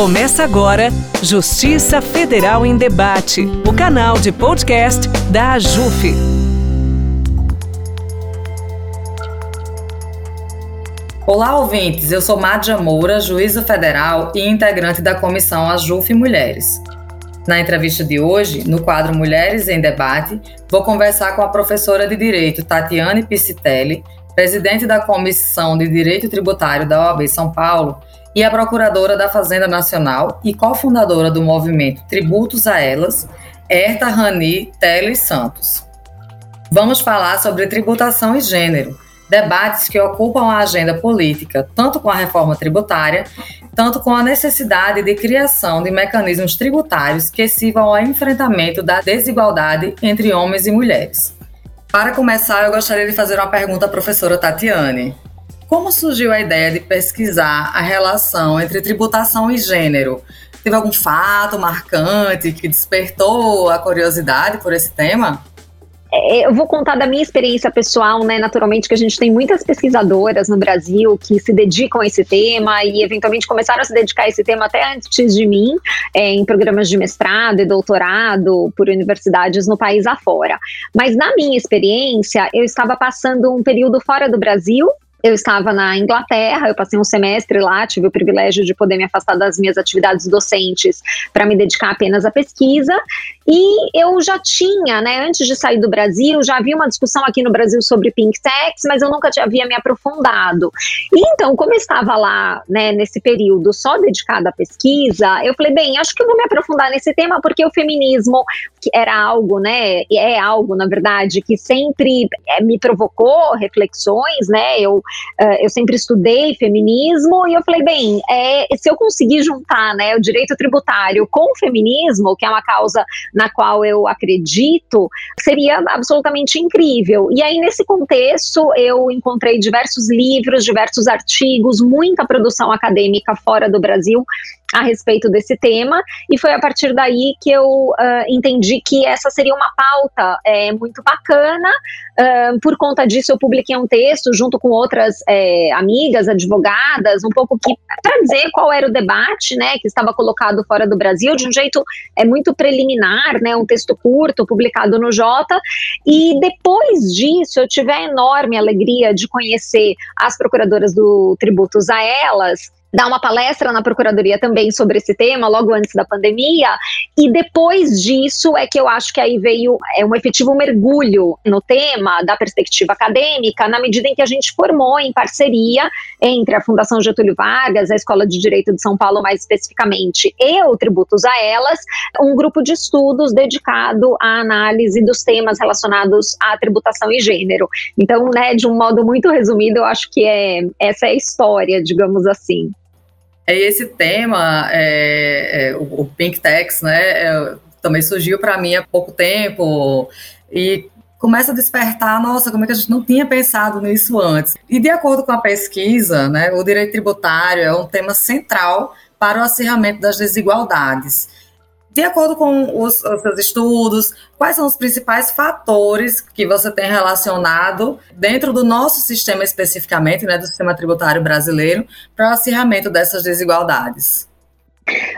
Começa agora Justiça Federal em Debate, o canal de podcast da AJUF. Olá, ouvintes. Eu sou Mádia Moura, juíza federal e integrante da comissão AJUF Mulheres. Na entrevista de hoje, no quadro Mulheres em Debate, vou conversar com a professora de Direito Tatiane Piscitelli, presidente da Comissão de Direito Tributário da OAB São Paulo e a procuradora da Fazenda Nacional e cofundadora do movimento Tributos a Elas, Herta Rani Teles Santos. Vamos falar sobre tributação e gênero, debates que ocupam a agenda política, tanto com a reforma tributária, tanto com a necessidade de criação de mecanismos tributários que sirvam ao enfrentamento da desigualdade entre homens e mulheres. Para começar, eu gostaria de fazer uma pergunta à professora Tatiane. Como surgiu a ideia de pesquisar a relação entre tributação e gênero? Teve algum fato marcante que despertou a curiosidade por esse tema? É, eu vou contar da minha experiência pessoal, né? Naturalmente, que a gente tem muitas pesquisadoras no Brasil que se dedicam a esse tema e, eventualmente, começaram a se dedicar a esse tema até antes de mim, é, em programas de mestrado e doutorado por universidades no país afora. Mas, na minha experiência, eu estava passando um período fora do Brasil eu estava na Inglaterra, eu passei um semestre lá, tive o privilégio de poder me afastar das minhas atividades docentes para me dedicar apenas à pesquisa. E eu já tinha, né, antes de sair do Brasil, já havia uma discussão aqui no Brasil sobre pink tax, mas eu nunca havia me aprofundado. E então, como eu estava lá, né, nesse período só dedicado à pesquisa, eu falei, bem, acho que eu vou me aprofundar nesse tema porque o feminismo que era algo, né, é algo, na verdade, que sempre é, me provocou reflexões, né, eu eu sempre estudei feminismo e eu falei, bem, é, se eu conseguir juntar né, o direito tributário com o feminismo, que é uma causa na qual eu acredito, seria absolutamente incrível. E aí, nesse contexto, eu encontrei diversos livros, diversos artigos, muita produção acadêmica fora do Brasil a respeito desse tema, e foi a partir daí que eu uh, entendi que essa seria uma pauta é, muito bacana. Uh, por conta disso, eu publiquei um texto junto com outras é, amigas, advogadas, um pouco para dizer qual era o debate, né, que estava colocado fora do Brasil, de um jeito é muito preliminar, né, um texto curto publicado no Jota. E depois disso, eu tive a enorme alegria de conhecer as procuradoras do Tributos a elas dar uma palestra na Procuradoria também sobre esse tema, logo antes da pandemia, e depois disso é que eu acho que aí veio é, um efetivo mergulho no tema da perspectiva acadêmica, na medida em que a gente formou em parceria entre a Fundação Getúlio Vargas, a Escola de Direito de São Paulo mais especificamente, e o Tributos a Elas, um grupo de estudos dedicado à análise dos temas relacionados à tributação e gênero. Então, né, de um modo muito resumido, eu acho que é essa é a história, digamos assim. E esse tema, é, é, o, o Pink Tax, né, é, também surgiu para mim há pouco tempo e começa a despertar, nossa, como é que a gente não tinha pensado nisso antes? E de acordo com a pesquisa, né, o direito tributário é um tema central para o acirramento das desigualdades. De acordo com os, os, seus estudos, quais são os principais fatores que você tem relacionado dentro do nosso sistema especificamente, né, do sistema tributário brasileiro, para o acirramento dessas desigualdades?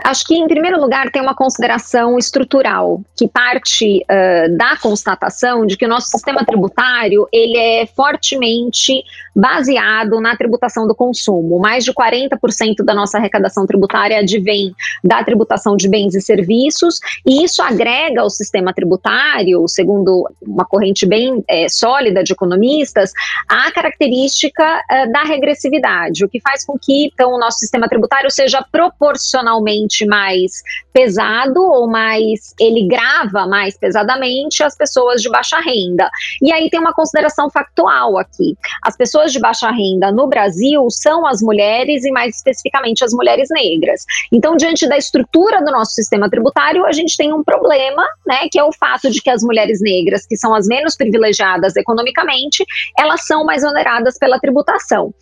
Acho que, em primeiro lugar, tem uma consideração estrutural, que parte uh, da constatação de que o nosso sistema tributário ele é fortemente baseado na tributação do consumo. Mais de 40% da nossa arrecadação tributária advém da tributação de bens e serviços, e isso agrega ao sistema tributário, segundo uma corrente bem é, sólida de economistas, a característica uh, da regressividade, o que faz com que então, o nosso sistema tributário seja proporcionalmente mais pesado ou mais ele grava mais pesadamente as pessoas de baixa renda. E aí tem uma consideração factual aqui. As pessoas de baixa renda no Brasil são as mulheres e, mais especificamente, as mulheres negras. Então, diante da estrutura do nosso sistema tributário, a gente tem um problema, né, que é o fato de que as mulheres negras, que são as menos privilegiadas economicamente, elas são mais oneradas pela tributação.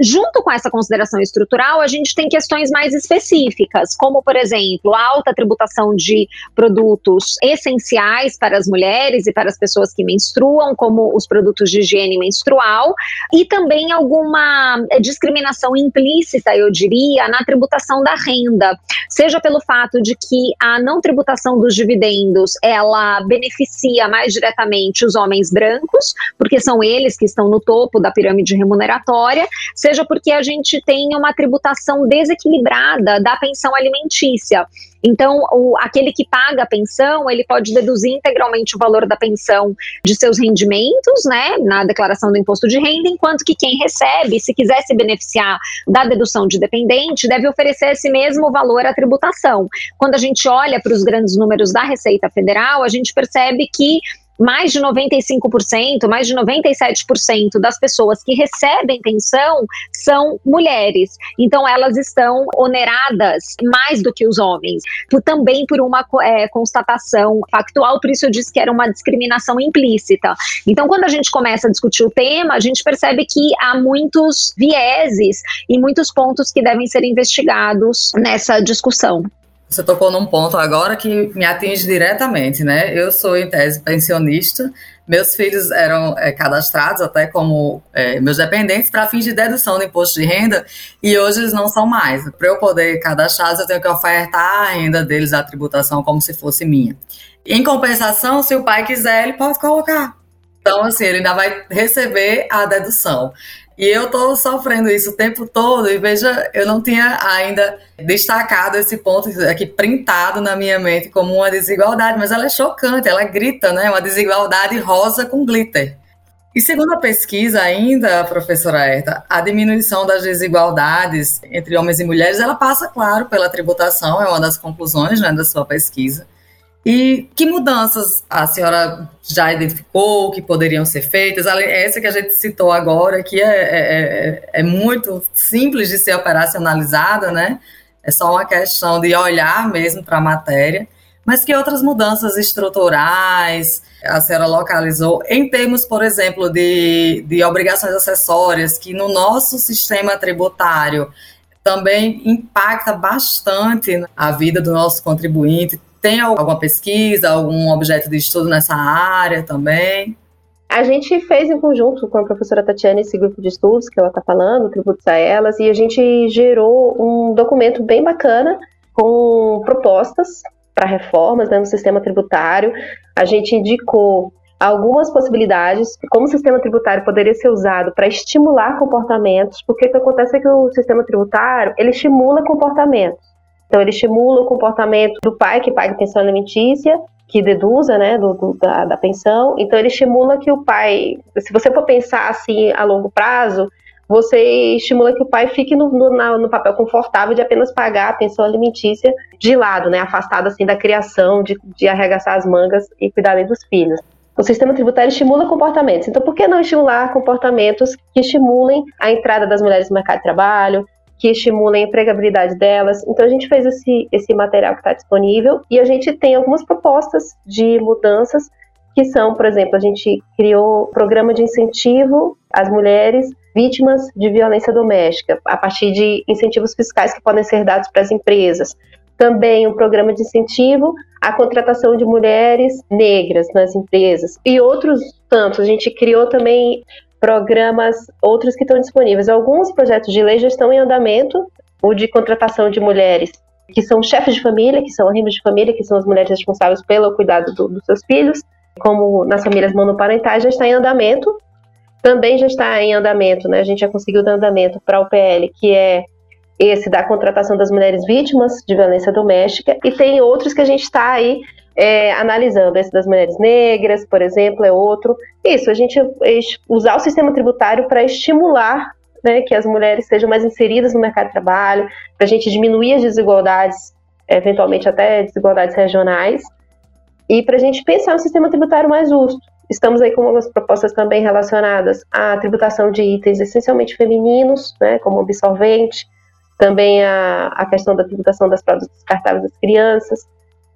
Junto com essa consideração estrutural, a gente tem questões mais específicas, como, por exemplo, a alta tributação de produtos essenciais para as mulheres e para as pessoas que menstruam, como os produtos de higiene menstrual, e também alguma discriminação implícita, eu diria, na tributação da renda, seja pelo fato de que a não tributação dos dividendos ela beneficia mais diretamente os homens brancos, porque são eles que estão no topo da pirâmide remuneratória, seja porque a gente tem uma tributação desequilibrada da pensão alimentícia. Então, o, aquele que paga a pensão, ele pode deduzir integralmente o valor da pensão de seus rendimentos, né, na declaração do imposto de renda, enquanto que quem recebe, se quiser se beneficiar da dedução de dependente, deve oferecer esse mesmo valor à tributação. Quando a gente olha para os grandes números da Receita Federal, a gente percebe que mais de 95%, mais de 97% das pessoas que recebem pensão são mulheres. Então, elas estão oneradas mais do que os homens, também por uma é, constatação factual, por isso eu disse que era uma discriminação implícita. Então, quando a gente começa a discutir o tema, a gente percebe que há muitos vieses e muitos pontos que devem ser investigados nessa discussão. Você tocou num ponto agora que me atinge diretamente, né? Eu sou, em tese, pensionista. Meus filhos eram é, cadastrados até como é, meus dependentes para fins de dedução do imposto de renda e hoje eles não são mais. Para eu poder cadastrá-los, eu tenho que ofertar a renda deles à tributação como se fosse minha. Em compensação, se o pai quiser, ele pode colocar. Então, assim, ele ainda vai receber a dedução. E eu tô sofrendo isso o tempo todo, e veja, eu não tinha ainda destacado esse ponto aqui printado na minha mente como uma desigualdade, mas ela é chocante, ela grita, né? Uma desigualdade rosa com glitter. E segundo a pesquisa ainda, professora Erta, a diminuição das desigualdades entre homens e mulheres, ela passa, claro, pela tributação, é uma das conclusões né, da sua pesquisa. E que mudanças a senhora já identificou que poderiam ser feitas? Essa que a gente citou agora, que é, é, é, é muito simples de ser operacionalizada, né? É só uma questão de olhar mesmo para a matéria. Mas que outras mudanças estruturais a senhora localizou em termos, por exemplo, de, de obrigações acessórias, que no nosso sistema tributário também impacta bastante a vida do nosso contribuinte, tem alguma pesquisa, algum objeto de estudo nessa área também? A gente fez em conjunto com a professora Tatiana esse grupo de estudos que ela está falando, Tributos a Elas, e a gente gerou um documento bem bacana com propostas para reformas né, no sistema tributário. A gente indicou algumas possibilidades, como o sistema tributário poderia ser usado para estimular comportamentos, porque o que acontece é que o sistema tributário, ele estimula comportamentos. Então, ele estimula o comportamento do pai que paga pensão alimentícia, que deduza né, do, do, da, da, pensão. Então, ele estimula que o pai, se você for pensar assim a longo prazo, você estimula que o pai fique no, no, no papel confortável de apenas pagar a pensão alimentícia de lado, né, afastado assim da criação, de, de arregaçar as mangas e cuidar dos filhos. O sistema tributário estimula comportamentos. Então, por que não estimular comportamentos que estimulem a entrada das mulheres no mercado de trabalho, que estimulem a empregabilidade delas. Então a gente fez esse, esse material que está disponível e a gente tem algumas propostas de mudanças que são, por exemplo, a gente criou um programa de incentivo às mulheres vítimas de violência doméstica, a partir de incentivos fiscais que podem ser dados para as empresas. Também um programa de incentivo à contratação de mulheres negras nas empresas. E outros tantos. A gente criou também programas, outros que estão disponíveis. Alguns projetos de lei já estão em andamento, o de contratação de mulheres que são chefes de família, que são arrimas de família, que são as mulheres responsáveis pelo cuidado do, dos seus filhos, como nas famílias monoparentais, já está em andamento. Também já está em andamento, né? A gente já conseguiu dar andamento para o PL, que é esse da contratação das mulheres vítimas de violência doméstica, e tem outros que a gente está aí é, analisando. Esse das mulheres negras, por exemplo, é outro. Isso, a gente usar o sistema tributário para estimular né, que as mulheres sejam mais inseridas no mercado de trabalho, para a gente diminuir as desigualdades, eventualmente até desigualdades regionais, e para a gente pensar um sistema tributário mais justo. Estamos aí com algumas propostas também relacionadas à tributação de itens essencialmente femininos, né, como absorvente, também a, a questão da tributação das produtos descartáveis das crianças,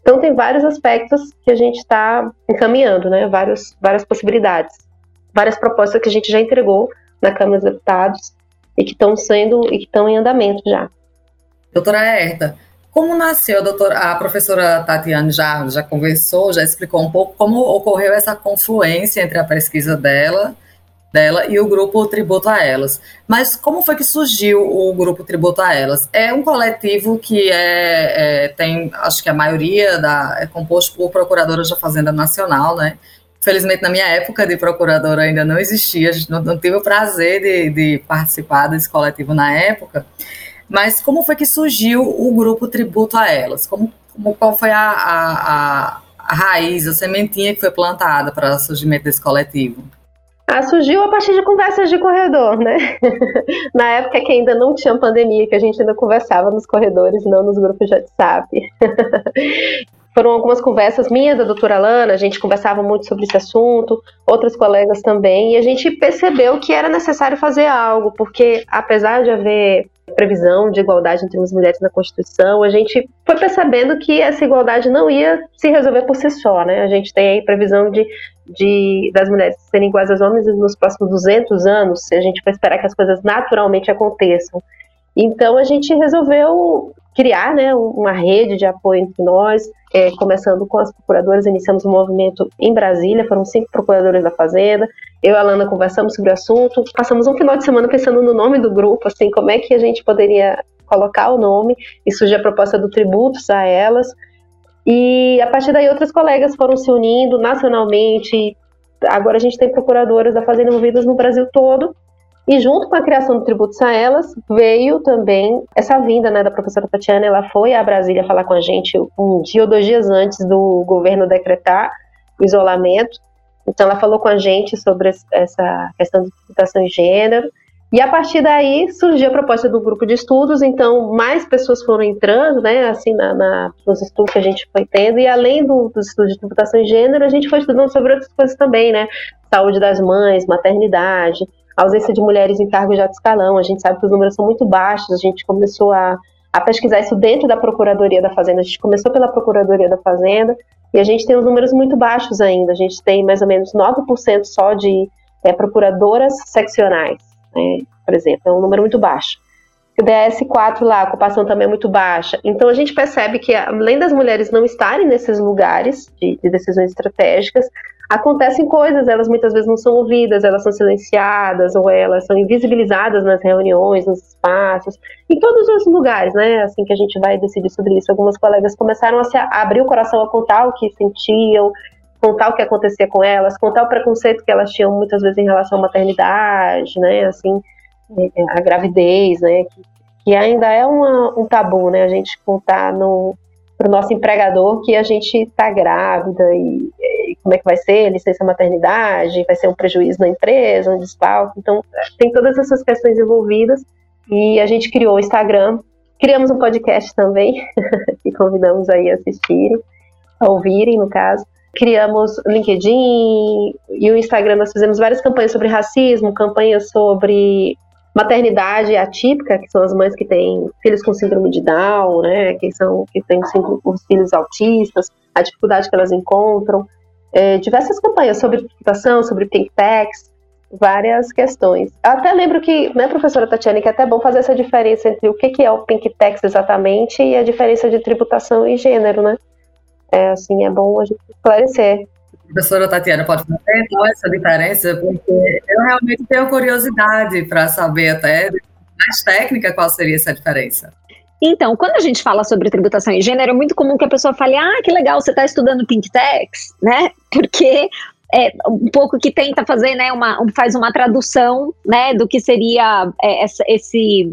então tem vários aspectos que a gente está encaminhando, né? Vários, várias possibilidades, várias propostas que a gente já entregou na Câmara dos Deputados e que estão sendo e que estão em andamento já. Doutora Herta, Como nasceu, a, doutora, a professora Tatiane já, já conversou, já explicou um pouco como ocorreu essa confluência entre a pesquisa dela, dela e o grupo Tributo a Elas. Mas como foi que surgiu o grupo Tributo a Elas? É um coletivo que é, é tem, acho que a maioria da, é composto por procuradoras da Fazenda Nacional, né? Felizmente, na minha época de procuradora ainda não existia, a gente não, não tive o prazer de, de participar desse coletivo na época. Mas como foi que surgiu o grupo Tributo a Elas? Como, como qual foi a, a, a raiz, a sementinha que foi plantada para o surgimento desse coletivo? Ah, surgiu a partir de conversas de corredor, né? Na época que ainda não tinha pandemia, que a gente ainda conversava nos corredores, não nos grupos de WhatsApp. Foram algumas conversas minhas da doutora Lana, a gente conversava muito sobre esse assunto, outras colegas também, e a gente percebeu que era necessário fazer algo, porque apesar de haver previsão de igualdade entre as mulheres na Constituição, a gente foi percebendo que essa igualdade não ia se resolver por si só, né? A gente tem aí previsão de, de das mulheres serem iguais aos homens nos próximos 200 anos, se a gente for esperar que as coisas naturalmente aconteçam. Então a gente resolveu criar né, uma rede de apoio entre nós, é, começando com as procuradoras, iniciamos um movimento em Brasília, foram cinco procuradores da Fazenda, eu e a Alana conversamos sobre o assunto, passamos um final de semana pensando no nome do grupo, assim, como é que a gente poderia colocar o nome, e surgiu a proposta do tributos a elas, e a partir daí outras colegas foram se unindo nacionalmente, agora a gente tem procuradoras da Fazenda envolvidas no Brasil todo, e junto com a criação do tributos a elas, veio também essa vinda né, da professora Tatiana. Ela foi a Brasília falar com a gente um dia ou dois dias antes do governo decretar o isolamento. Então, ela falou com a gente sobre essa questão de tributação de gênero. E a partir daí surgiu a proposta do grupo de estudos, então mais pessoas foram entrando, né, assim, na, na nos estudos que a gente foi tendo, e além do, dos estudos de tributação de gênero, a gente foi estudando sobre outras coisas também, né, saúde das mães, maternidade, ausência de mulheres em cargos de alto escalão. A gente sabe que os números são muito baixos. A gente começou a, a pesquisar isso dentro da Procuradoria da Fazenda. A gente começou pela Procuradoria da Fazenda e a gente tem os números muito baixos ainda. A gente tem mais ou menos 9% só de é, procuradoras seccionais, né, por exemplo. É um número muito baixo. O DS4 lá, a ocupação também é muito baixa. Então a gente percebe que, além das mulheres não estarem nesses lugares de, de decisões estratégicas, acontecem coisas, elas muitas vezes não são ouvidas, elas são silenciadas ou elas são invisibilizadas nas reuniões, nos espaços, em todos os lugares, né? Assim que a gente vai decidir sobre isso, algumas colegas começaram a, se, abrir o coração a contar o que sentiam, contar o que acontecia com elas, contar o preconceito que elas tinham muitas vezes em relação à maternidade, né? Assim, é, é, a gravidez, né? Que, que ainda é uma, um tabu, né? A gente contar no para o nosso empregador que a gente está grávida e, como é que vai ser, licença maternidade, vai ser um prejuízo na empresa, um desfalque. Então, tem todas essas questões envolvidas e a gente criou o Instagram, criamos um podcast também, que convidamos aí a assistirem, a ouvirem, no caso. Criamos LinkedIn e o Instagram, nós fizemos várias campanhas sobre racismo, campanhas sobre maternidade atípica, que são as mães que têm filhos com síndrome de Down, né, que são que têm os filhos autistas, a dificuldade que elas encontram, é, diversas campanhas sobre tributação, sobre pink tax, várias questões. Eu até lembro que, né, professora Tatiana, que é até bom fazer essa diferença entre o que, que é o pink tax exatamente e a diferença de tributação e gênero, né? É, assim, é bom a gente esclarecer professora Tatiana pode fazer então, essa diferença, porque eu realmente tenho curiosidade para saber até mais técnica qual seria essa diferença. Então, quando a gente fala sobre tributação e gênero, é muito comum que a pessoa fale, ah, que legal, você está estudando Pink Tax, né? Porque é um pouco que tenta fazer, né, uma, faz uma tradução, né, do que seria é, essa, esse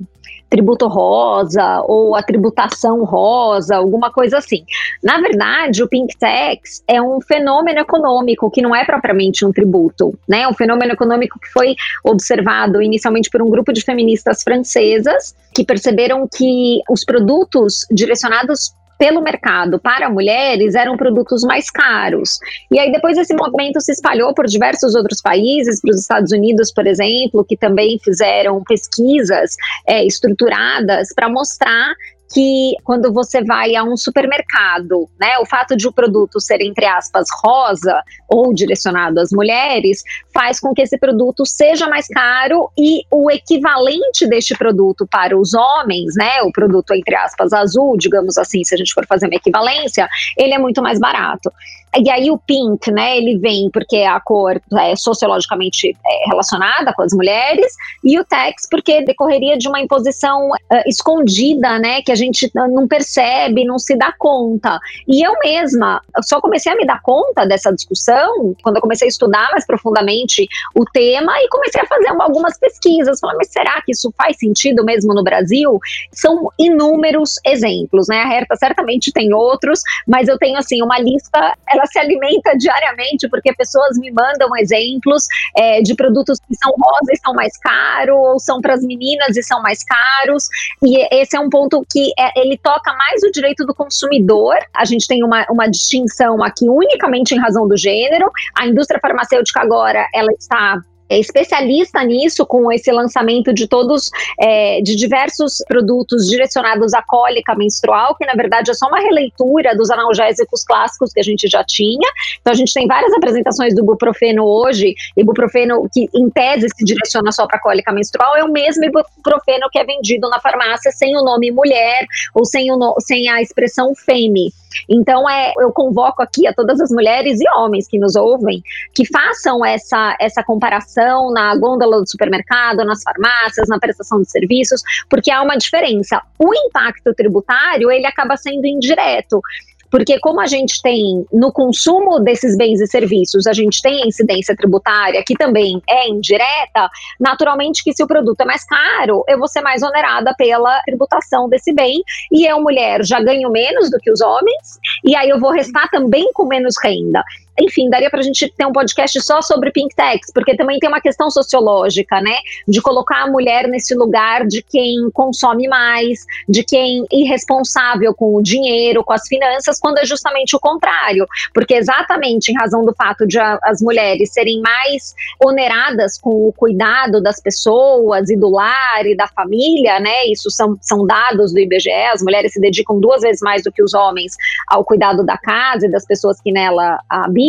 tributo rosa ou a tributação rosa, alguma coisa assim. Na verdade, o Pink Tax é um fenômeno econômico que não é propriamente um tributo, né? É um fenômeno econômico que foi observado inicialmente por um grupo de feministas francesas que perceberam que os produtos direcionados pelo mercado para mulheres eram produtos mais caros. E aí depois esse movimento se espalhou por diversos outros países, para os Estados Unidos, por exemplo, que também fizeram pesquisas é, estruturadas para mostrar que quando você vai a um supermercado, né, o fato de o produto ser entre aspas rosa ou direcionado às mulheres faz com que esse produto seja mais caro e o equivalente deste produto para os homens, né, o produto entre aspas azul, digamos assim, se a gente for fazer uma equivalência, ele é muito mais barato. E aí o pink, né, ele vem porque a cor é sociologicamente é, relacionada com as mulheres, e o tex porque decorreria de uma imposição uh, escondida, né, que a gente não percebe, não se dá conta. E eu mesma só comecei a me dar conta dessa discussão quando eu comecei a estudar mais profundamente o tema e comecei a fazer algumas pesquisas. Falei, mas será que isso faz sentido mesmo no Brasil? São inúmeros exemplos, né? A Herta certamente tem outros, mas eu tenho assim uma lista ela se alimenta diariamente, porque pessoas me mandam exemplos é, de produtos que são rosa e são mais caros, ou são para as meninas e são mais caros. E esse é um ponto que é, ele toca mais o direito do consumidor. A gente tem uma, uma distinção aqui unicamente em razão do gênero. A indústria farmacêutica agora ela está é especialista nisso, com esse lançamento de todos, é, de diversos produtos direcionados à cólica menstrual, que na verdade é só uma releitura dos analgésicos clássicos que a gente já tinha. Então a gente tem várias apresentações do ibuprofeno hoje, ibuprofeno que em tese se direciona só para cólica menstrual, é o mesmo ibuprofeno que é vendido na farmácia sem o nome mulher ou sem, o no, sem a expressão fêmea. Então, é, eu convoco aqui a todas as mulheres e homens que nos ouvem que façam essa, essa comparação na gôndola do supermercado, nas farmácias, na prestação de serviços, porque há uma diferença. O impacto tributário, ele acaba sendo indireto. Porque como a gente tem no consumo desses bens e serviços, a gente tem a incidência tributária, que também é indireta, naturalmente que se o produto é mais caro, eu vou ser mais onerada pela tributação desse bem, e eu, mulher, já ganho menos do que os homens, e aí eu vou restar também com menos renda enfim, daria para a gente ter um podcast só sobre pink tax, porque também tem uma questão sociológica, né? De colocar a mulher nesse lugar de quem consome mais, de quem é irresponsável com o dinheiro, com as finanças, quando é justamente o contrário. Porque exatamente em razão do fato de a, as mulheres serem mais oneradas com o cuidado das pessoas e do lar e da família, né? Isso são, são dados do IBGE, as mulheres se dedicam duas vezes mais do que os homens ao cuidado da casa e das pessoas que nela habitam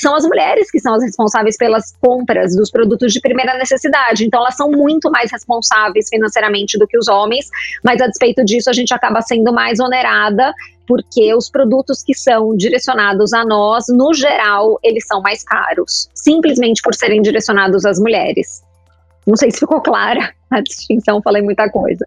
são as mulheres que são as responsáveis pelas compras dos produtos de primeira necessidade. Então, elas são muito mais responsáveis financeiramente do que os homens, mas a despeito disso, a gente acaba sendo mais onerada porque os produtos que são direcionados a nós, no geral, eles são mais caros, simplesmente por serem direcionados às mulheres. Não sei se ficou clara a distinção, falei muita coisa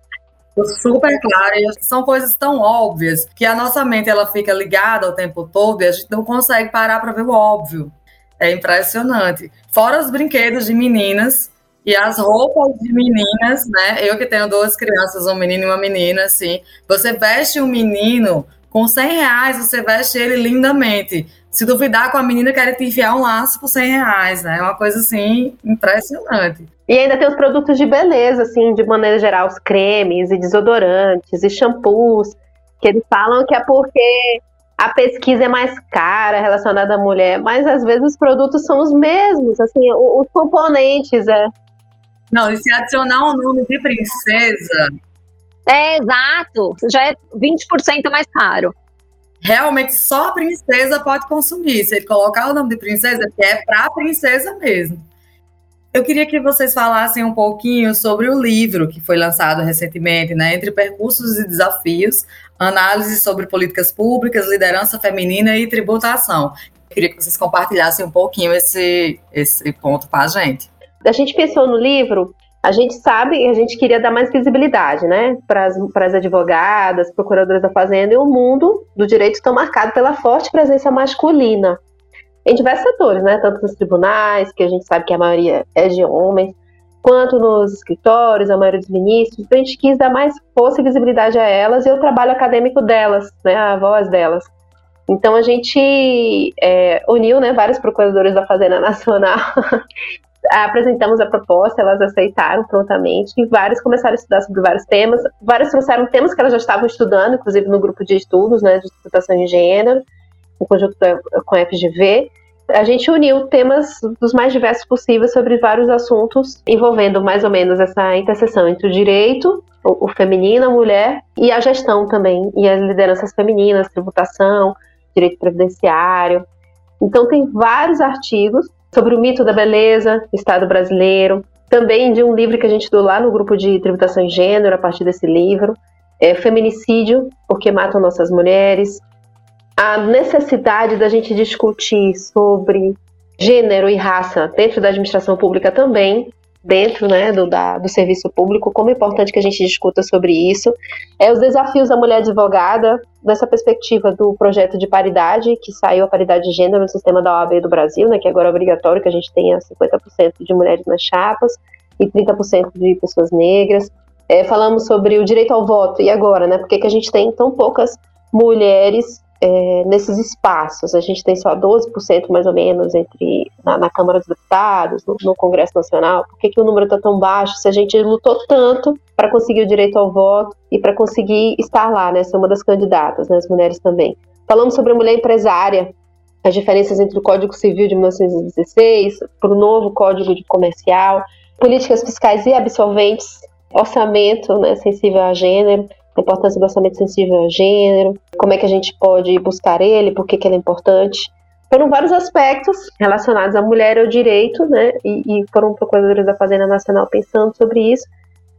super claro. E são coisas tão óbvias que a nossa mente ela fica ligada o tempo todo e a gente não consegue parar para ver o óbvio. É impressionante. Fora os brinquedos de meninas e as roupas de meninas, né? Eu que tenho duas crianças, um menino e uma menina, assim. Você veste um menino com 100 reais, você veste ele lindamente. Se duvidar com a menina, quer te enfiar um laço por 100 reais, né? É uma coisa, assim, impressionante. E ainda tem os produtos de beleza, assim, de maneira geral, os cremes e desodorantes e shampoos, que eles falam que é porque a pesquisa é mais cara relacionada à mulher, mas às vezes os produtos são os mesmos, assim, os componentes, é. Não, e se adicionar um nome de princesa. É, exato. Já é 20% mais caro. Realmente só a princesa pode consumir. Se ele colocar o nome de princesa, que é para a princesa mesmo. Eu queria que vocês falassem um pouquinho sobre o livro que foi lançado recentemente, né? Entre Percursos e Desafios, análise sobre políticas públicas, liderança feminina e tributação. Eu queria que vocês compartilhassem um pouquinho esse, esse ponto com a gente. A gente pensou no livro, a gente sabe a gente queria dar mais visibilidade, né? Para as advogadas, procuradoras da Fazenda e o mundo do direito estão marcado pela forte presença masculina em diversos setores, né? Tanto nos tribunais, que a gente sabe que a maioria é de homens, quanto nos escritórios, a maioria dos ministros. Então, a gente quis dar mais força e visibilidade a elas e o trabalho acadêmico delas, né? A voz delas. Então, a gente é, uniu né, vários procuradores da Fazenda Nacional apresentamos a proposta, elas aceitaram prontamente, e vários começaram a estudar sobre vários temas. Vários trouxeram temas que elas já estavam estudando, inclusive no grupo de estudos, né, de disputação de gênero em conjunto com a FGV, a gente uniu temas dos mais diversos possíveis sobre vários assuntos, envolvendo mais ou menos essa interseção entre o direito, o, o feminino, a mulher, e a gestão também, e as lideranças femininas, tributação, direito previdenciário. Então, tem vários artigos sobre o mito da beleza, Estado brasileiro, também de um livro que a gente deu lá no grupo de tributação em gênero, a partir desse livro, é Feminicídio, porque matam nossas mulheres, a necessidade da gente discutir sobre gênero e raça dentro da administração pública também, dentro né, do, da, do serviço público, como é importante que a gente discuta sobre isso. É os desafios da mulher advogada, nessa perspectiva do projeto de paridade, que saiu a paridade de gênero no sistema da OAB do Brasil, né, que agora é obrigatório que a gente tenha 50% de mulheres nas chapas e 30% de pessoas negras. É, falamos sobre o direito ao voto, e agora, né? Por que, que a gente tem tão poucas mulheres é, nesses espaços. A gente tem só 12% mais ou menos entre na, na Câmara dos Deputados, no, no, Congresso Nacional. Por que, que o número está tão baixo se a gente lutou tanto para conseguir o direito ao voto e para conseguir estar lá, né? Ser uma das candidatas, né, as mulheres também. Falamos sobre a mulher empresária, as diferenças entre o Código Civil de 1916 para o novo Código de Comercial, políticas fiscais e absolventes, orçamento né, sensível a gênero, a importância do orçamento sensível a gênero, como é que a gente pode buscar ele, por que, que ele é importante. Foram vários aspectos relacionados à mulher e ao direito, né? E, e foram procuradores da Fazenda Nacional pensando sobre isso.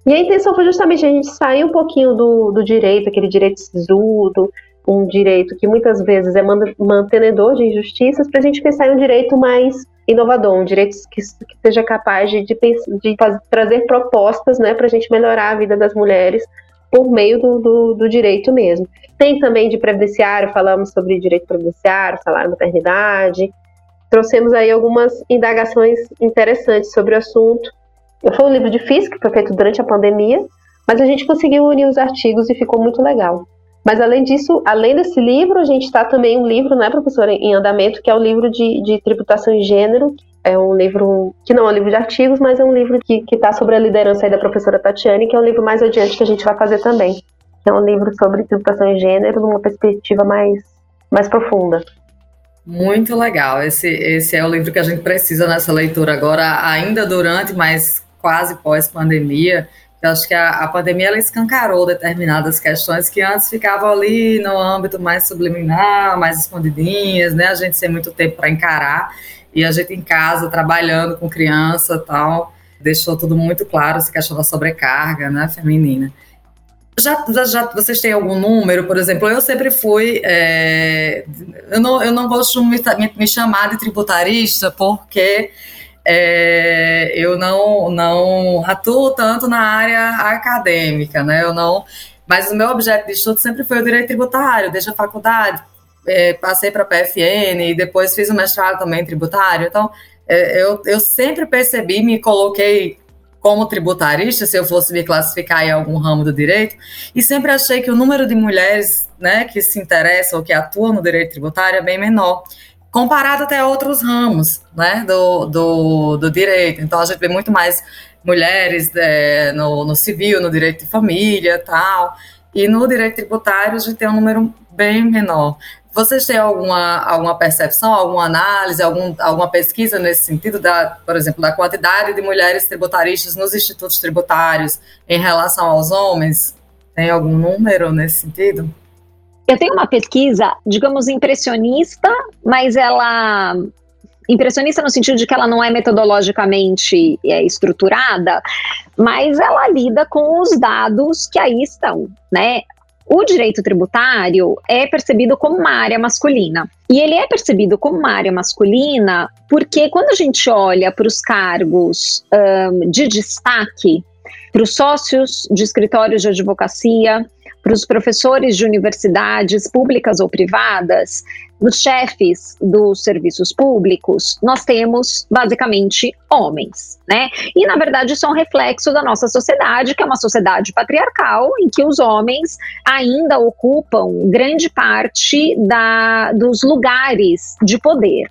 E a intenção foi justamente a gente sair um pouquinho do, do direito, aquele direito sisudo, um direito que muitas vezes é mantenedor de injustiças, para a gente pensar em um direito mais inovador, um direito que, que seja capaz de, de, de fazer, trazer propostas né, para a gente melhorar a vida das mulheres por meio do, do, do, direito mesmo. Tem também de previdenciário, falamos sobre direito previdenciário, salário maternidade. Trouxemos aí algumas indagações interessantes sobre o assunto. Foi um livro difícil, que foi feito durante a pandemia, mas a gente conseguiu unir os artigos e ficou muito legal. Mas além disso, além desse livro, a gente está também um livro, né, professora, em andamento, que é o livro de, de tributação e gênero, é um livro que não é um livro de artigos, mas é um livro que está sobre a liderança da professora Tatiane, que é um livro mais adiante que a gente vai fazer também. É um livro sobre tributação e gênero numa perspectiva mais, mais profunda. Muito legal. Esse, esse é o livro que a gente precisa nessa leitura agora, ainda durante, mas quase pós-pandemia. Eu acho que a, a pandemia ela escancarou determinadas questões que antes ficavam ali no âmbito mais subliminar, mais escondidinhas, né? A gente sem muito tempo para encarar e a gente em casa, trabalhando com criança tal, deixou tudo muito claro essa questão da sobrecarga né, feminina. Já, já, vocês têm algum número, por exemplo? Eu sempre fui. É, eu, não, eu não gosto de me, me chamar de tributarista porque é, eu não, não atuo tanto na área acadêmica, né? Eu não. Mas o meu objeto de estudo sempre foi o direito tributário, desde a faculdade é, passei para a PFN e depois fiz o mestrado também tributário. Então, é, eu, eu sempre percebi, me coloquei como tributarista, se eu fosse me classificar em algum ramo do direito, e sempre achei que o número de mulheres né, que se interessam ou que atuam no direito tributário é bem menor, comparado até a outros ramos né, do, do, do direito. Então, a gente vê muito mais mulheres é, no, no civil, no direito de família tal, e no direito tributário a gente tem um número bem menor. Vocês têm alguma, alguma percepção, alguma análise, algum, alguma pesquisa nesse sentido, da, por exemplo, da quantidade de mulheres tributaristas nos institutos tributários em relação aos homens? Tem algum número nesse sentido? Eu tenho uma pesquisa, digamos, impressionista, mas ela impressionista no sentido de que ela não é metodologicamente é, estruturada, mas ela lida com os dados que aí estão, né? O direito tributário é percebido como uma área masculina. E ele é percebido como uma área masculina porque quando a gente olha para os cargos um, de destaque, para os sócios de escritórios de advocacia, para os professores de universidades públicas ou privadas, os chefes dos serviços públicos, nós temos basicamente homens, né? E na verdade isso é um reflexo da nossa sociedade, que é uma sociedade patriarcal, em que os homens ainda ocupam grande parte da, dos lugares de poder.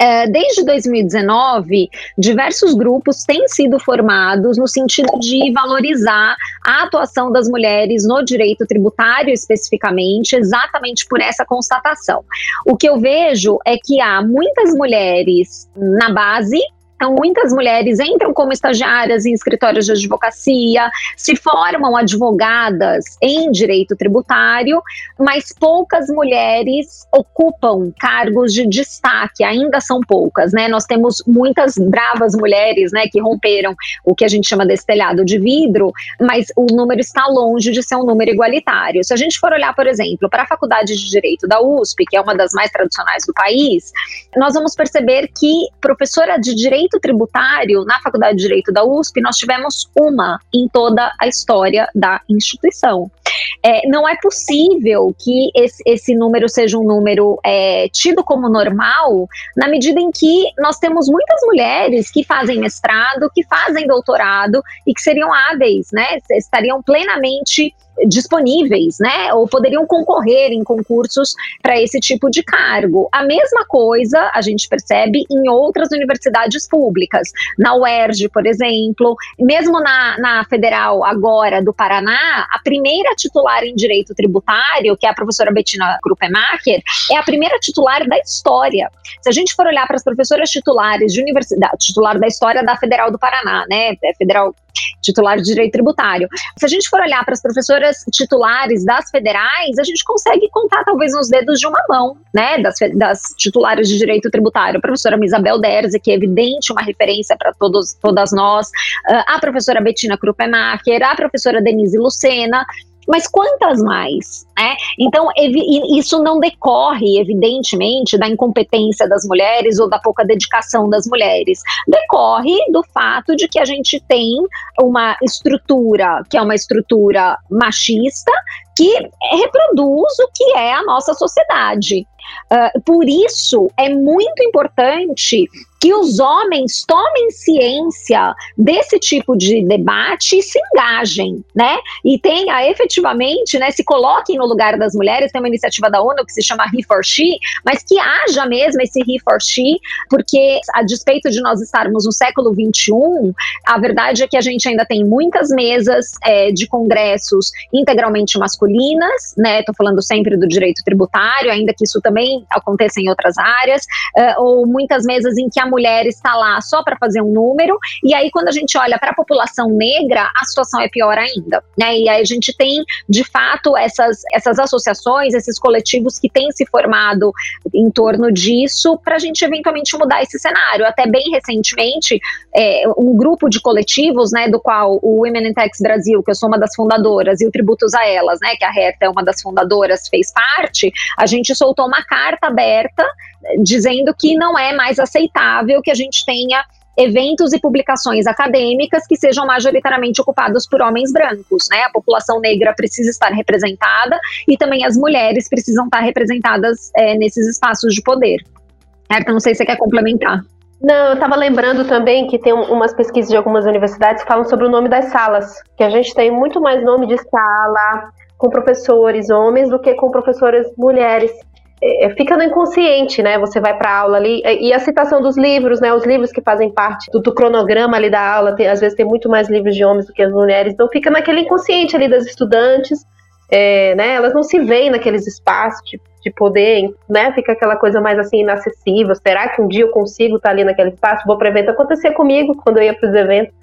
É, desde 2019, diversos grupos têm sido formados no sentido de valorizar a atuação das mulheres no direito tributário, especificamente, exatamente por essa constatação. O que eu vejo é que há muitas mulheres na base Então, muitas mulheres entram como estagiárias em escritórios de advocacia, se formam advogadas em direito tributário, mas poucas mulheres ocupam cargos de destaque, ainda são poucas, né? Nós temos muitas bravas mulheres, né, que romperam o que a gente chama desse telhado de vidro, mas o número está longe de ser um número igualitário. Se a gente for olhar, por exemplo, para a Faculdade de Direito da USP, que é uma das mais tradicionais do país, nós vamos perceber que professora de Direito Tributário na Faculdade de Direito da USP, nós tivemos uma em toda a história da instituição. É, não é possível que esse, esse número seja um número é, tido como normal, na medida em que nós temos muitas mulheres que fazem mestrado, que fazem doutorado e que seriam hábeis, né? Estariam plenamente disponíveis, né? Ou poderiam concorrer em concursos para esse tipo de cargo. A mesma coisa a gente percebe em outras universidades públicas. Na UERJ, por exemplo, mesmo na, na Federal agora do Paraná, a primeira titular em direito tributário, que é a professora Bettina Kruppemacher, é a primeira titular da história. Se a gente for olhar para as professoras titulares de universidade, titular da história da Federal do Paraná, né? É Federal titular de direito tributário. Se a gente for olhar para as professoras titulares das federais, a gente consegue contar talvez nos dedos de uma mão, né, das, das titulares de direito tributário. A professora Isabel Derze, que é evidente uma referência para todas nós, ah, a professora Bettina Kruppemacher, a professora Denise Lucena, mas quantas mais? Né? Então, isso não decorre, evidentemente, da incompetência das mulheres ou da pouca dedicação das mulheres. Decorre do fato de que a gente tem uma estrutura que é uma estrutura machista que reproduz o que é a nossa sociedade. Uh, por isso, é muito importante que os homens tomem ciência desse tipo de debate e se engajem, né? E tenha efetivamente, né, se coloquem no lugar das mulheres. Tem uma iniciativa da ONU que se chama He for She, mas que haja mesmo esse He for She, porque a despeito de nós estarmos no século 21, a verdade é que a gente ainda tem muitas mesas é, de congressos integralmente masculinas, né? Tô falando sempre do direito tributário, ainda que isso também aconteça em outras áreas, uh, ou muitas mesas em que a mulher está lá só para fazer um número, e aí quando a gente olha para a população negra, a situação é pior ainda, né? E aí a gente tem, de fato, essas, essas associações, esses coletivos que têm se formado em torno disso, para a gente eventualmente mudar esse cenário. Até bem recentemente, é, um grupo de coletivos, né, do qual o Women in Tax Brasil, que eu sou uma das fundadoras, e o Tributos a Elas, né, que a Herta é uma das fundadoras, fez parte, a gente soltou uma carta aberta dizendo que não é mais aceitável que a gente tenha eventos e publicações acadêmicas que sejam majoritariamente ocupados por homens brancos, né? A população negra precisa estar representada e também as mulheres precisam estar representadas é, nesses espaços de poder. Então, não sei se você quer complementar. Não, eu estava lembrando também que tem umas pesquisas de algumas universidades que falam sobre o nome das salas, que a gente tem muito mais nome de sala com professores homens do que com professoras mulheres. É, é, fica no inconsciente, né? Você vai para aula ali e a citação dos livros, né? Os livros que fazem parte do, do cronograma ali da aula, tem, às vezes tem muito mais livros de homens do que as mulheres, então fica naquele inconsciente ali das estudantes, é, né? Elas não se veem naqueles espaços de, de, poder, né? Fica aquela coisa mais assim inacessível. Será que um dia eu consigo estar ali naquele espaço? Vou para evento. Acontecia comigo quando eu ia para os eventos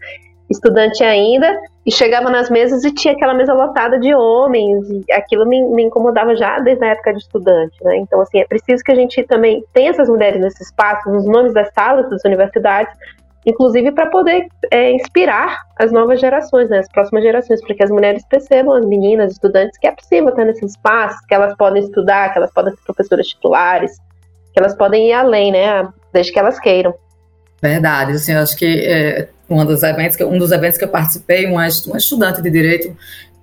estudante ainda, e chegava nas mesas e tinha aquela mesa lotada de homens, e aquilo me, me, incomodava já desde a época de estudante, né? Então, assim, é preciso que a gente também tenha essas mulheres nesse espaço, nos nomes das salas das universidades, inclusive para poder é, inspirar as novas gerações, né, as próximas gerações, para que as mulheres percebam, as meninas, estudantes, que é possível estar nesses espaços, que elas podem estudar, que elas podem ser professoras titulares, que elas podem ir além, né, desde que elas queiram. Verdade, assim, eu acho que é, um dos eventos que, um dos eventos que eu participei, uma, uma estudante de direito,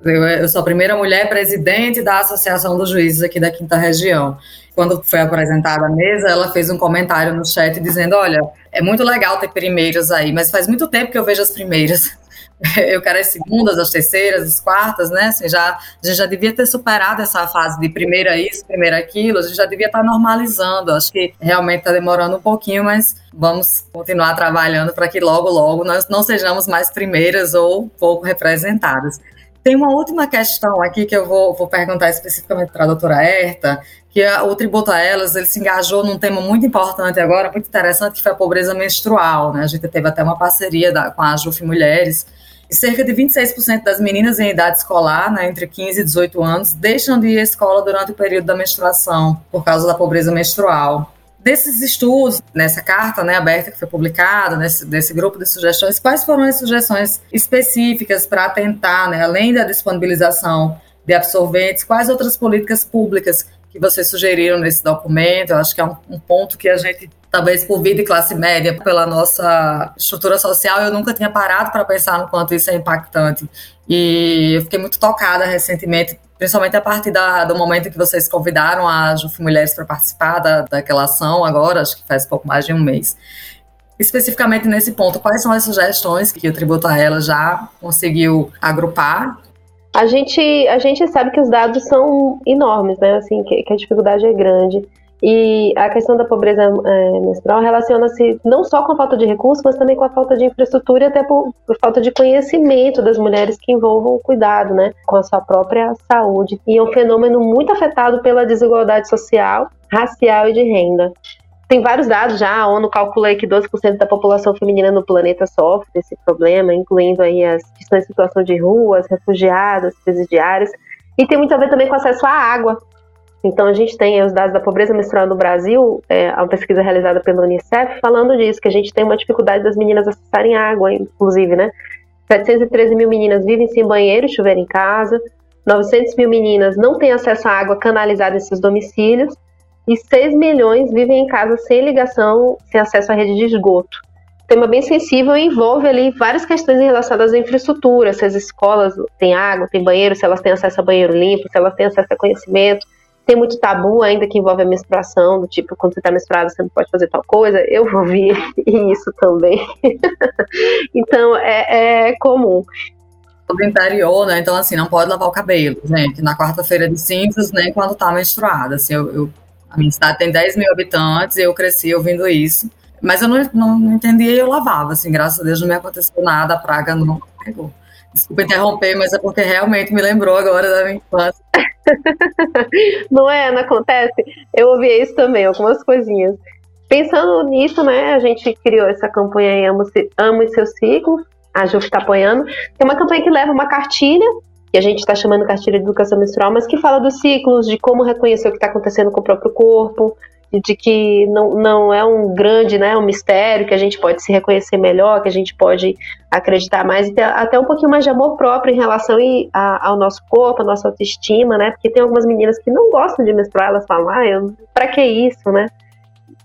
eu, eu, sou a primeira mulher presidente da Associação dos Juízes aqui da Quinta Região. Quando foi apresentada a mesa, ela fez um comentário no chat dizendo: Olha, é muito legal ter primeiras aí, mas faz muito tempo que eu vejo as primeiras. Eu quero as segundas, as terceiras, as quartas, né? Assim, já, a gente já devia ter superado essa fase de primeira isso, primeira aquilo, a gente já devia estar normalizando. Acho que realmente está demorando um pouquinho, mas vamos continuar trabalhando para que logo, logo nós não sejamos mais primeiras ou pouco representadas. Tem uma última questão aqui que eu vou, vou perguntar especificamente para a doutora Herta, que a, o Tributo a Elas, ele se engajou num tema muito importante agora, muito interessante, que foi a pobreza menstrual, né? A gente teve até uma parceria da, com a JUF Mulheres, cerca de 26% das meninas em idade escolar, né, entre 15 e 18 anos, deixam de ir à escola durante o período da menstruação, por causa da pobreza menstrual. Desses estudos, nessa carta né, aberta que foi publicada, nesse, desse grupo de sugestões, quais foram as sugestões específicas para tentar, né, além da disponibilização de absorventes, quais outras políticas públicas que vocês sugeriram nesse documento? Eu acho que é um, um ponto que a gente talvez por vida e classe média, pela nossa estrutura social, eu nunca tinha parado para pensar no quanto isso é impactante. E eu fiquei muito tocada recentemente principalmente a partir da, do momento que vocês convidaram a Juf Mulheres para participar da, daquela ação agora, acho que faz pouco mais de um mês. Especificamente nesse ponto, quais são as sugestões que o Tributo a Ela já conseguiu agrupar? A gente, a gente sabe que os dados são enormes, né? Assim, que, que a dificuldade é grande. E a questão da pobreza é, menstrual relaciona-se não só com a falta de recursos, mas também com a falta de infraestrutura e até por, por, falta de conhecimento das mulheres que envolvam o cuidado, né, com a sua própria saúde. E é um fenômeno muito afetado pela desigualdade social, racial e de renda. Tem vários dados já, a ONU calcula que 12% da população feminina no planeta sofre desse problema, incluindo aí as que estão em situação de ruas, refugiados, presidiários, e tem muito a ver também com acesso à água, então, a gente tem os dados da pobreza menstrual no Brasil, é, uma pesquisa realizada pela Unicef, falando disso, que a gente tem uma dificuldade das meninas acessarem água, inclusive, né? 713 mil meninas vivem sem banheiro chuveiro em casa, 900 mil meninas não têm acesso à água canalizada em seus domicílios, e 6 milhões vivem em casa sem ligação, sem acesso à rede de esgoto. Tema bem sensível e envolve ali várias questões relacionadas à infraestrutura, se as escolas têm água, têm banheiro, se elas têm acesso a banheiro limpo, se elas têm acesso a conhecimento, tem muito tabu ainda que envolve a menstruação, do tipo, quando você está menstruada, você não pode fazer tal coisa. Eu ouvi isso também. então, é, é comum do interior, né? Então, assim, não pode lavar o cabelo, gente, na quarta-feira de cinzas, nem quando tá menstruada. Assim, eu, eu, a minha cidade tem 10 mil habitantes e eu cresci ouvindo isso. Mas eu não, não, entendia e eu lavava, assim, graças a Deus não me aconteceu nada, a praga não pegou. Desculpa interromper, mas é porque realmente me lembrou agora da minha infância. não é? Não acontece? Eu ouvi isso também, algumas coisinhas. Pensando nisso, né, a gente criou essa campanha aí, Amo, Amo Seu Ciclo, a JUF está apoiando. Tem uma campanha que leva uma cartilha, que a gente está chamando cartilha de educação menstrual, mas que fala dos ciclos, de como reconhecer o que está acontecendo com o próprio corpo, de que não, não é um grande, né, um mistério, que a gente pode se reconhecer melhor, que a gente pode acreditar mais e ter até um pouquinho mais de amor próprio em relação ao nosso corpo, a nossa autoestima, né? Porque tem algumas meninas que não gostam de menstruar, elas falam, ah, eu, pra que isso, né?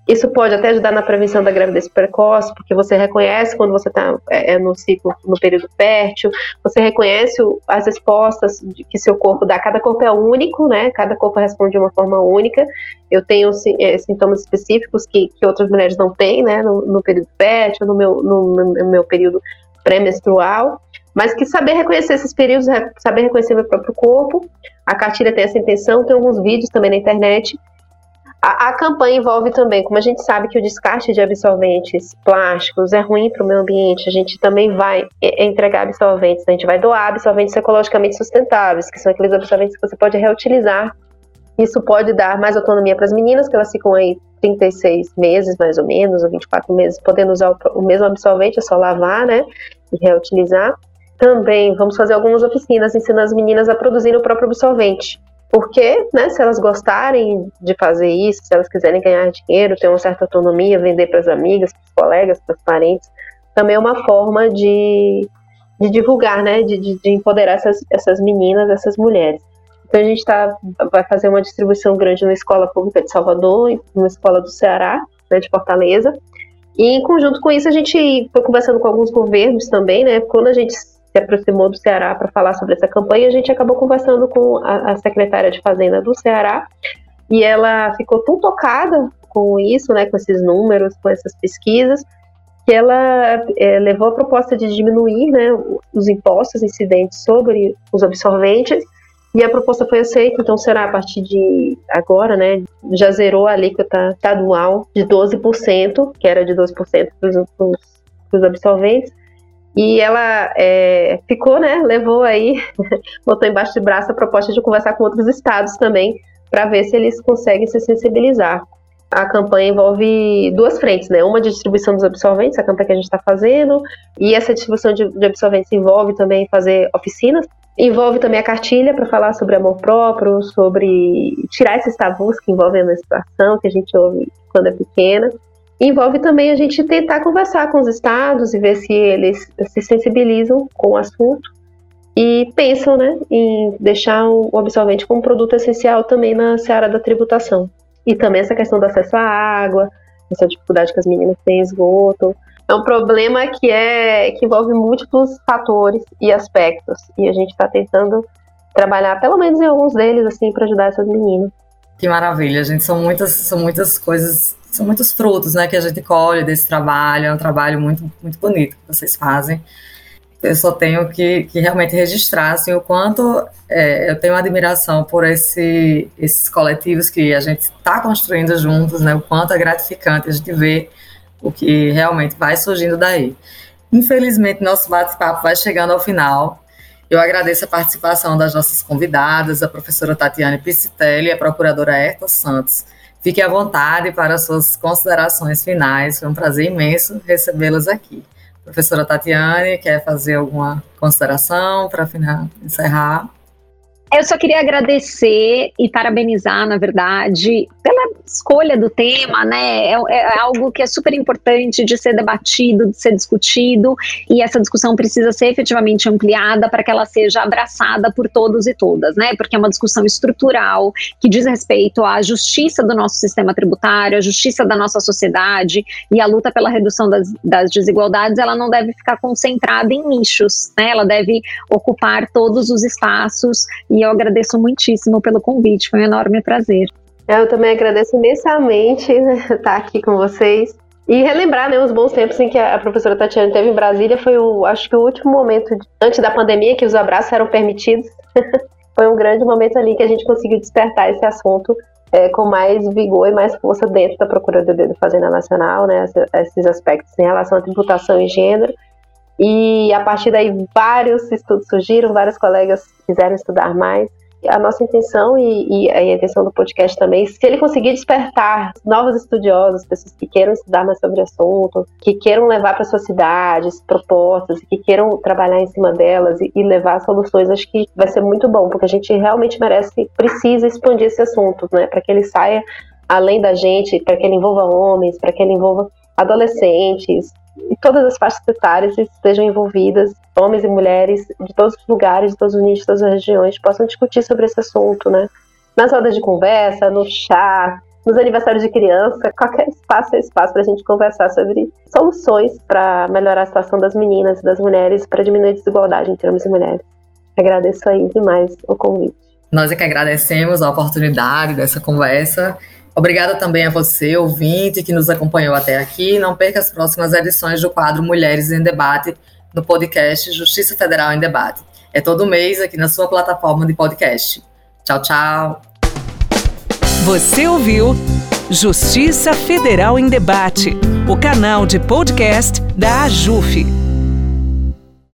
Isso pode até ajudar na prevenção da gravidez precoce, porque você reconhece quando você está é, é, no ciclo, no período fértil, você reconhece as respostas que seu corpo dá. Cada corpo é único, né? Cada corpo responde de uma forma única. Eu tenho é, sintomas específicos que, que outras mulheres não têm, né? No, no período fértil, no meu, no, no meu período pré-menstrual. Mas que saber reconhecer esses períodos, saber reconhecer meu próprio corpo. A cartilha tem essa intenção, tem alguns vídeos também na internet a, a, campanha envolve também, como a gente sabe que o descarte de absorventes plásticos é ruim para o meio ambiente, a gente também vai entregar absorventes, né? a gente vai doar absorventes ecologicamente sustentáveis, que são aqueles absorventes que você pode reutilizar. Isso pode dar mais autonomia para as meninas, que elas ficam aí 36 meses, mais ou menos, ou 24 meses, podendo usar o, o mesmo absorvente, é só lavar, né? E reutilizar. Também vamos fazer algumas oficinas ensinando as meninas a produzirem o próprio absorvente. Porque, né, se elas gostarem de fazer isso, se elas quiserem ganhar dinheiro, ter uma certa autonomia, vender para as amigas, para os colegas, para os parentes, também é uma forma de, de divulgar, né, de, de, de empoderar essas, essas meninas, essas mulheres. Então a gente tá, vai fazer uma distribuição grande na Escola Pública de Salvador na Escola do Ceará, né, de Fortaleza. E em conjunto com isso a gente foi conversando com alguns governos também, né? Quando a gente se aproximou do Ceará para falar sobre essa campanha, a gente acabou conversando com a, a, secretária de Fazenda do Ceará e ela ficou tão tocada com isso, né, com esses números, com essas pesquisas, que ela é, levou a proposta de diminuir né, os impostos incidentes sobre os absorventes e a proposta foi aceita, então será a partir de agora, né, já zerou a alíquota estadual de 12%, que era de 12% para os absorventes, E ela é, ficou, né? Levou aí, botou embaixo de braço a proposta de conversar com outros estados também, para ver se eles conseguem se sensibilizar. A campanha envolve duas frentes, né? Uma de distribuição dos absorventes, a campanha que a gente está fazendo, e essa distribuição de, de absorventes envolve também fazer oficinas Envolve também a cartilha para falar sobre amor próprio, sobre tirar esses tabus que envolvem a menstruação, que a gente ouve quando é pequena. Envolve também a gente tentar conversar com os estados e ver se eles se sensibilizam com o assunto e pensam né, em deixar o absolvente como produto essencial também na seara da tributação. E também essa questão do acesso à água, essa dificuldade que as meninas têm esgoto, é um problema que é que envolve múltiplos fatores e aspectos e a gente está tentando trabalhar pelo menos em alguns deles assim para ajudar essas meninas. Que maravilha, gente, são muitas são muitas coisas, são muitos frutos, né, que a gente colhe desse trabalho, é um trabalho muito muito bonito que vocês fazem. Eu só tenho que, que realmente registrar assim, o quanto é, eu tenho admiração por esse, esses coletivos que a gente está construindo juntos, né, o quanto é gratificante a gente ver o que realmente vai surgindo daí. Infelizmente, nosso bate-papo vai chegando ao final. Eu agradeço a participação das nossas convidadas, a professora Tatiane Piscitelli e a procuradora Herta Santos. Fique à vontade para suas considerações finais. Foi um prazer imenso recebê-las aqui. Professora Tatiane, quer fazer alguma consideração para encerrar? Eu só queria agradecer e parabenizar, na verdade, pela escolha do tema, né? É, é, algo que é super importante de ser debatido, de ser discutido, e essa discussão precisa ser efetivamente ampliada para que ela seja abraçada por todos e todas, né? Porque é uma discussão estrutural que diz respeito à justiça do nosso sistema tributário, à justiça da nossa sociedade e a luta pela redução das, das desigualdades, ela não deve ficar concentrada em nichos, né? Ela deve ocupar todos os espaços e eu agradeço muitíssimo pelo convite, foi um enorme prazer. Eu também agradeço imensamente né, estar aqui com vocês. E relembrar né, os bons tempos em que a professora Tatiana esteve em Brasília foi o, acho que o último momento antes da pandemia que os abraços eram permitidos. foi um grande momento ali que a gente conseguiu despertar esse assunto é, com mais vigor e mais força dentro da Procuradoria da Fazenda Nacional, né, esses aspectos em relação à tributação e gênero. E a partir daí vários estudos surgiram, vários colegas quiseram estudar mais. A nossa intenção e, e, a intenção do podcast também, se ele conseguir despertar novos estudiosos, pessoas que queiram estudar mais sobre o assunto, que queiram levar para suas cidades propostas, que queiram trabalhar em cima delas e, e levar soluções, acho que vai ser muito bom, porque a gente realmente merece, precisa expandir esse assunto, né, para que ele saia além da gente, para que ele envolva homens, para que ele envolva adolescentes, e todas as faixas etárias estejam envolvidas, homens e mulheres de todos os lugares, de todos os nichos, de todas as regiões, possam discutir sobre esse assunto, né? Nas rodas de conversa, no chá, nos aniversários de criança, qualquer espaço é espaço para a gente conversar sobre soluções para melhorar a situação das meninas e das mulheres, para diminuir a desigualdade entre homens e mulheres. Agradeço aí demais o convite. Nós é que agradecemos a oportunidade dessa conversa Obrigada também a você, ouvinte, que nos acompanhou até aqui. Não perca as próximas edições do quadro Mulheres em Debate no podcast Justiça Federal em Debate. É todo mês aqui na sua plataforma de podcast. Tchau, tchau. Você ouviu Justiça Federal em Debate, o canal de podcast da AJUF.